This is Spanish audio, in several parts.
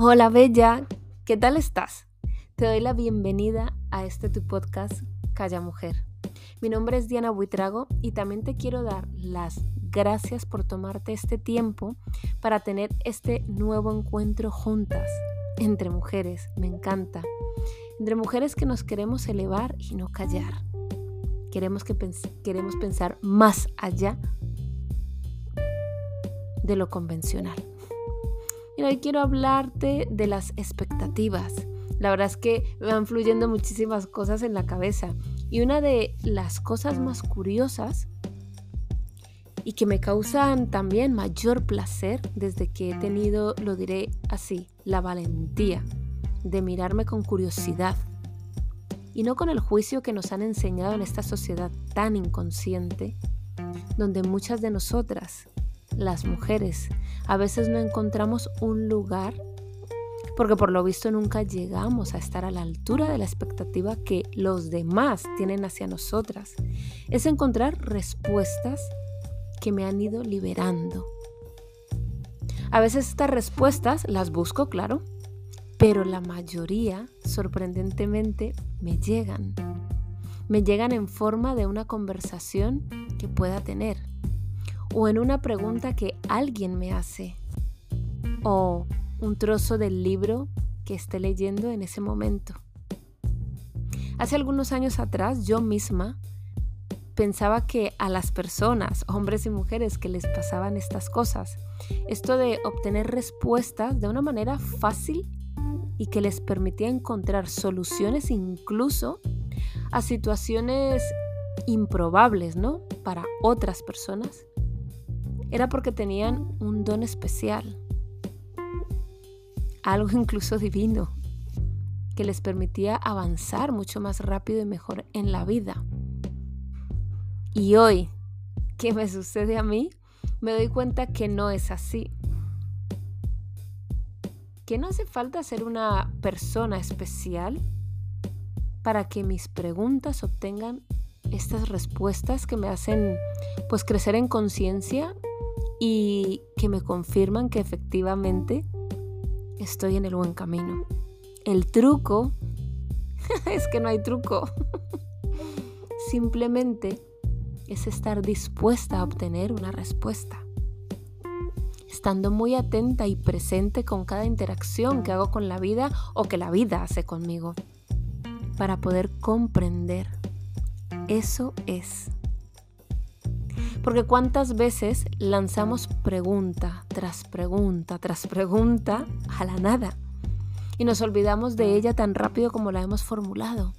Hola Bella, ¿qué tal estás? Te doy la bienvenida a este tu podcast Calla Mujer. Mi nombre es Diana Buitrago y también te quiero dar las gracias por tomarte este tiempo para tener este nuevo encuentro juntas, entre mujeres, me encanta. Entre mujeres que nos queremos elevar y no callar. Queremos, que queremos pensar más allá de lo convencional. Y hoy quiero hablarte de las expectativas. La verdad es que me van fluyendo muchísimas cosas en la cabeza. Y una de las cosas más curiosas y que me causan también mayor placer desde que he tenido, lo diré así, la valentía de mirarme con curiosidad y no con el juicio que nos han enseñado en esta sociedad tan inconsciente, donde muchas de nosotras las mujeres. A veces no encontramos un lugar porque por lo visto nunca llegamos a estar a la altura de la expectativa que los demás tienen hacia nosotras. Es encontrar respuestas que me han ido liberando. A veces estas respuestas las busco, claro, pero la mayoría, sorprendentemente, me llegan. Me llegan en forma de una conversación que pueda tener o en una pregunta que alguien me hace o un trozo del libro que esté leyendo en ese momento. Hace algunos años atrás yo misma pensaba que a las personas, hombres y mujeres, que les pasaban estas cosas, esto de obtener respuestas de una manera fácil y que les permitía encontrar soluciones incluso a situaciones improbables, ¿no? Para otras personas, era porque tenían un don especial, algo incluso divino, que les permitía avanzar mucho más rápido y mejor en la vida. Y hoy, ¿qué me sucede a mí? Me doy cuenta que no es así. Que no hace falta ser una persona especial para que mis preguntas obtengan estas respuestas que me hacen pues crecer en conciencia y que me confirman que efectivamente estoy en el buen camino. El truco es que no hay truco. Simplemente es estar dispuesta a obtener una respuesta. Estando muy atenta y presente con cada interacción que hago con la vida o que la vida hace conmigo. Para poder comprender. Eso es porque cuántas veces lanzamos pregunta tras pregunta tras pregunta a la nada y nos olvidamos de ella tan rápido como la hemos formulado.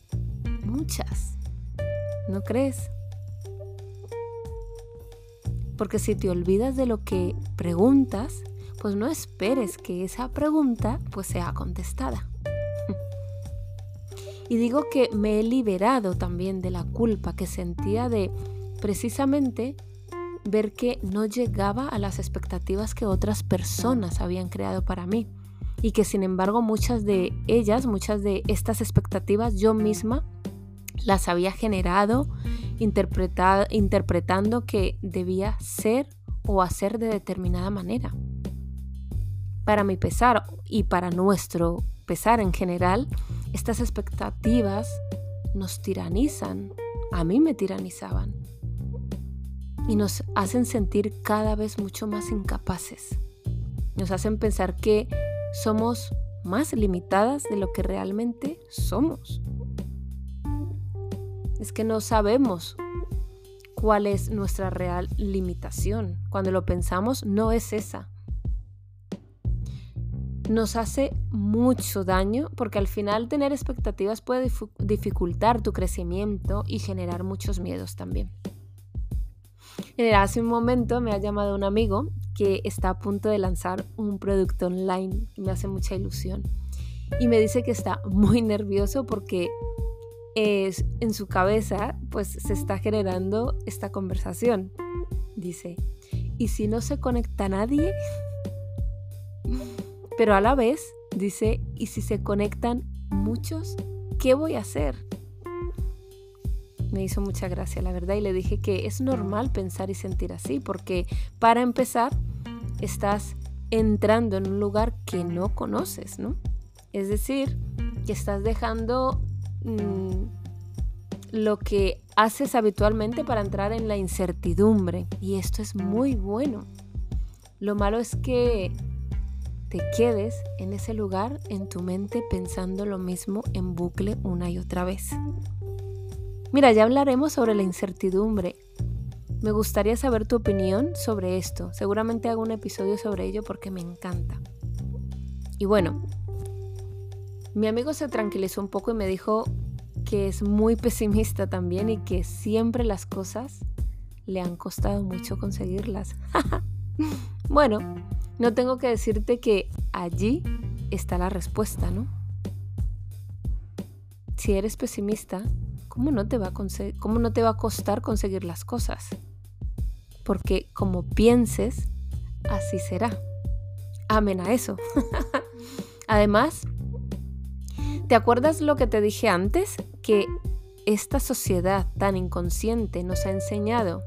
Muchas. ¿No crees? Porque si te olvidas de lo que preguntas, pues no esperes que esa pregunta pues sea contestada. y digo que me he liberado también de la culpa que sentía de precisamente ver que no llegaba a las expectativas que otras personas habían creado para mí. Y que sin embargo muchas de ellas, muchas de estas expectativas yo misma las había generado interpretando que debía ser o hacer de determinada manera. Para mi pesar y para nuestro pesar en general, estas expectativas nos tiranizan, a mí me tiranizaban y nos hacen sentir cada vez mucho más incapaces. Nos hacen pensar que somos más limitadas de lo que realmente somos. Es que no sabemos cuál es nuestra real limitación. Cuando lo pensamos, no es esa. Nos hace mucho daño porque al final tener expectativas puede dificultar tu crecimiento y generar muchos miedos también hace un momento me ha llamado un amigo que está a punto de lanzar un producto online que me hace mucha ilusión. Y me dice que está muy nervioso porque es, en su cabeza pues se está generando esta conversación. Dice, ¿y si no se conecta nadie? Pero a la vez dice, ¿y si se conectan muchos? ¿Qué voy a hacer? Me hizo mucha gracia, la verdad, y le dije que es normal pensar y sentir así, porque para empezar, estás entrando en un lugar que no conoces, ¿no? Es decir, que estás dejando mm, lo que haces habitualmente para entrar en la incertidumbre. Y esto es muy bueno. Lo malo es que te quedes en ese lugar en tu mente pensando lo mismo en bucle una y otra vez. Mira, ya hablaremos sobre la incertidumbre. Me gustaría saber tu opinión sobre esto. Seguramente hago un episodio sobre ello porque me encanta. Y bueno, mi amigo se tranquilizó un poco y me dijo que es muy pesimista también y que siempre las cosas le han costado mucho conseguirlas. bueno, no tengo que decirte que allí está la respuesta, ¿no? Si eres pesimista, ¿cómo no te va a, costar conseguir las cosas? Porque como pienses, así será. Amén a eso. Además, ¿te acuerdas lo que te dije antes? Que esta sociedad tan inconsciente nos ha enseñado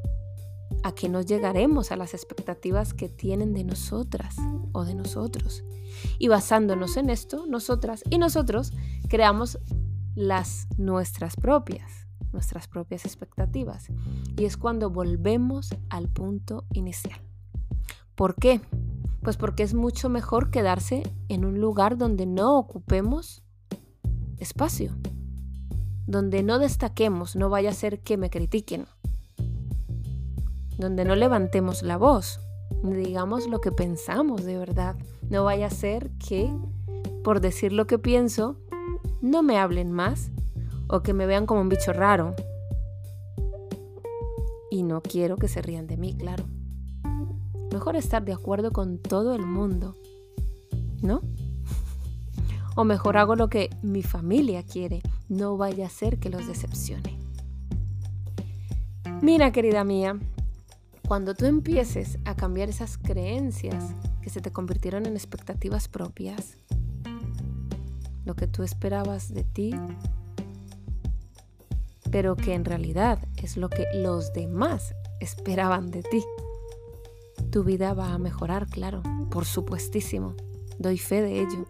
a que no llegaremos a las expectativas que tienen de nosotras o de nosotros. Y basándonos en esto, nosotras y nosotros creamos las nuestras propias, nuestras propias expectativas. Y es cuando volvemos al punto inicial. ¿Por qué? Pues porque es mucho mejor quedarse en un lugar donde no ocupemos espacio, donde no destaquemos, no vaya a ser que me critiquen, donde no levantemos la voz, digamos lo que pensamos de verdad. No vaya a ser que, por decir lo que pienso, no me hablen más o que me vean como un bicho raro. Y no quiero que se rían de mí, claro. Mejor estar de acuerdo con todo el mundo, ¿no? O mejor hago lo que mi familia quiere, no vaya a ser que los decepcione. Mira, querida mía, cuando tú empieces a cambiar esas creencias que se te convirtieron en expectativas propias, lo que tú esperabas de ti, pero que en realidad es lo que los demás esperaban de ti. Tu vida va a mejorar, claro, por supuestísimo. Doy fe de ello.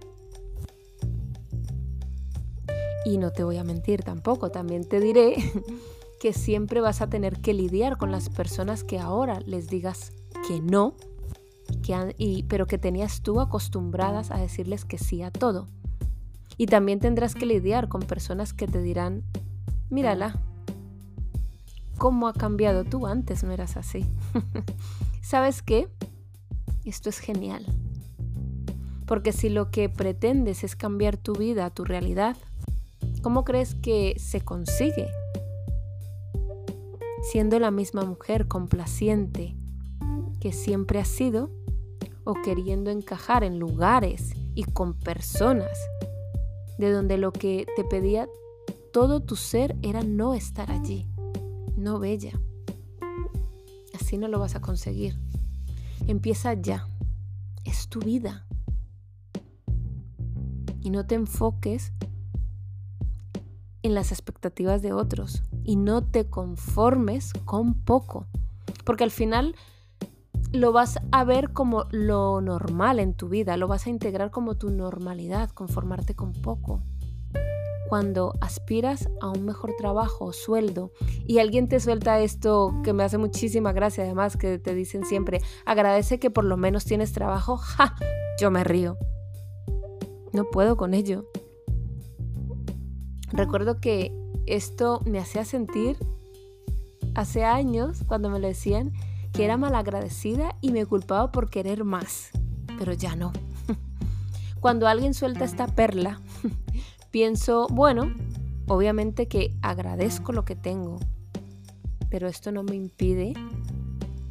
Y no te voy a mentir tampoco, también te diré que siempre vas a tener que lidiar con las personas que ahora les digas que no, que y, pero que tenías tú acostumbradas a decirles que sí a todo. Y también tendrás que lidiar con personas que te dirán, mírala, ¿cómo ha cambiado tú? Antes no eras así. ¿Sabes qué? Esto es genial. Porque si lo que pretendes es cambiar tu vida, tu realidad, ¿cómo crees que se consigue? siendo la misma mujer complaciente que siempre has sido o queriendo encajar en lugares y con personas de donde lo que te pedía todo tu ser era no estar allí, no bella. Así no lo vas a conseguir. Empieza ya. Es tu vida. Y no te enfoques en las expectativas de otros y no te conformes con poco, porque al final lo vas a ver como lo normal en tu vida, lo vas a integrar como tu normalidad, conformarte con poco. Cuando aspiras a un mejor trabajo o sueldo y alguien te suelta esto que me hace muchísima gracia, además que te dicen siempre, agradece que por lo menos tienes trabajo, ¡ja! Yo me río. No puedo con ello. Recuerdo que esto me hacía sentir hace años cuando me lo decían que era malagradecida y me culpaba por querer más, pero ya no. Cuando alguien suelta esta perla, pienso, bueno, obviamente que agradezco lo que tengo, pero esto no me impide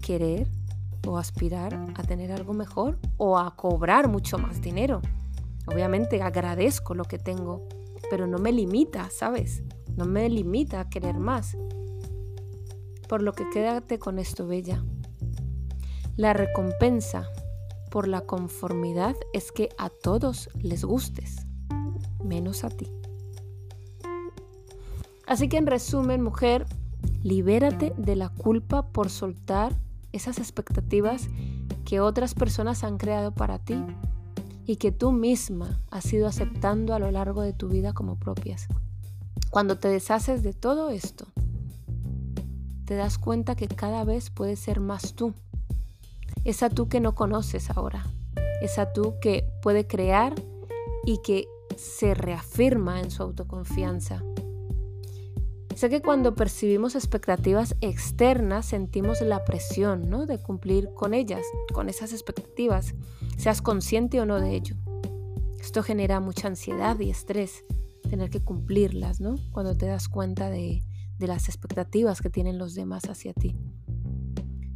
querer o aspirar a tener algo mejor o a cobrar mucho más dinero. Obviamente agradezco lo que tengo, pero no me limita, ¿sabes? No me limita a querer más. Por lo que quédate con esto, Bella. La recompensa por la conformidad es que a todos les gustes, menos a ti. Así que en resumen, mujer, libérate de la culpa por soltar esas expectativas que otras personas han creado para ti y que tú misma has ido aceptando a lo largo de tu vida como propias. Cuando te deshaces de todo esto, te das cuenta que cada vez puedes ser más tú. Esa tú que no conoces ahora. Esa tú que puede crear y que se reafirma en su autoconfianza. Sé que cuando percibimos expectativas externas sentimos la presión ¿no? de cumplir con ellas, con esas expectativas, seas consciente o no de ello. Esto genera mucha ansiedad y estrés, tener que cumplirlas, ¿no? Cuando te das cuenta de, de las expectativas que tienen los demás hacia ti.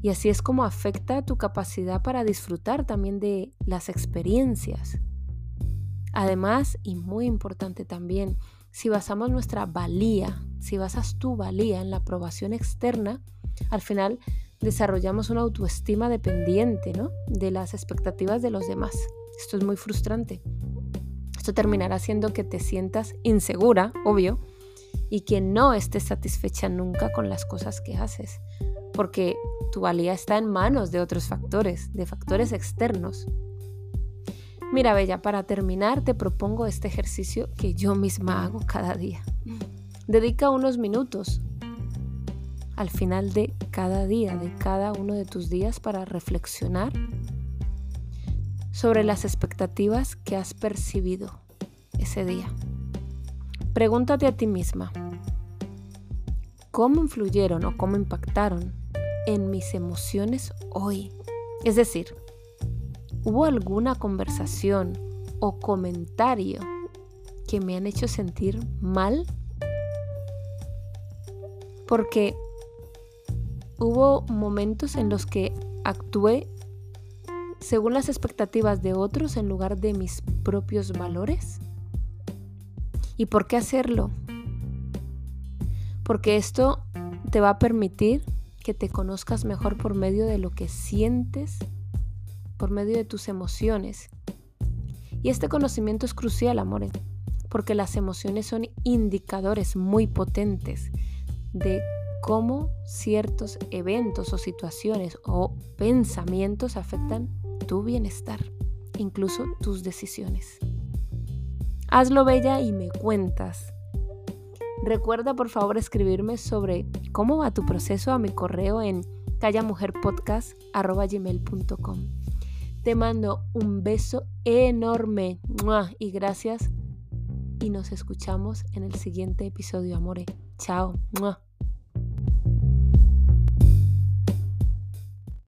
Y así es como afecta tu capacidad para disfrutar también de las experiencias. Además, y muy importante también, si basamos nuestra valía, si basas tu valía en la aprobación externa, al final desarrollamos una autoestima dependiente ¿no? de las expectativas de los demás. Esto es muy frustrante. Esto terminará haciendo que te sientas insegura, obvio, y que no estés satisfecha nunca con las cosas que haces, porque tu valía está en manos de otros factores, de factores externos. Mira, Bella, para terminar te propongo este ejercicio que yo misma hago cada día. Dedica unos minutos al final de cada día, de cada uno de tus días para reflexionar sobre las expectativas que has percibido ese día. Pregúntate a ti misma, ¿cómo influyeron o cómo impactaron en mis emociones hoy? Es decir, ¿Hubo alguna conversación o comentario que me han hecho sentir mal? Porque hubo momentos en los que actué según las expectativas de otros en lugar de mis propios valores. ¿Y por qué hacerlo? Porque esto te va a permitir que te conozcas mejor por medio de lo que sientes por medio de tus emociones. Y este conocimiento es crucial, amores, porque las emociones son indicadores muy potentes de cómo ciertos eventos o situaciones o pensamientos afectan tu bienestar, incluso tus decisiones. Hazlo bella y me cuentas. Recuerda por favor escribirme sobre cómo va tu proceso a mi correo en callamujerpodcast.com. Te mando un beso enorme y gracias y nos escuchamos en el siguiente episodio, amore. Chao.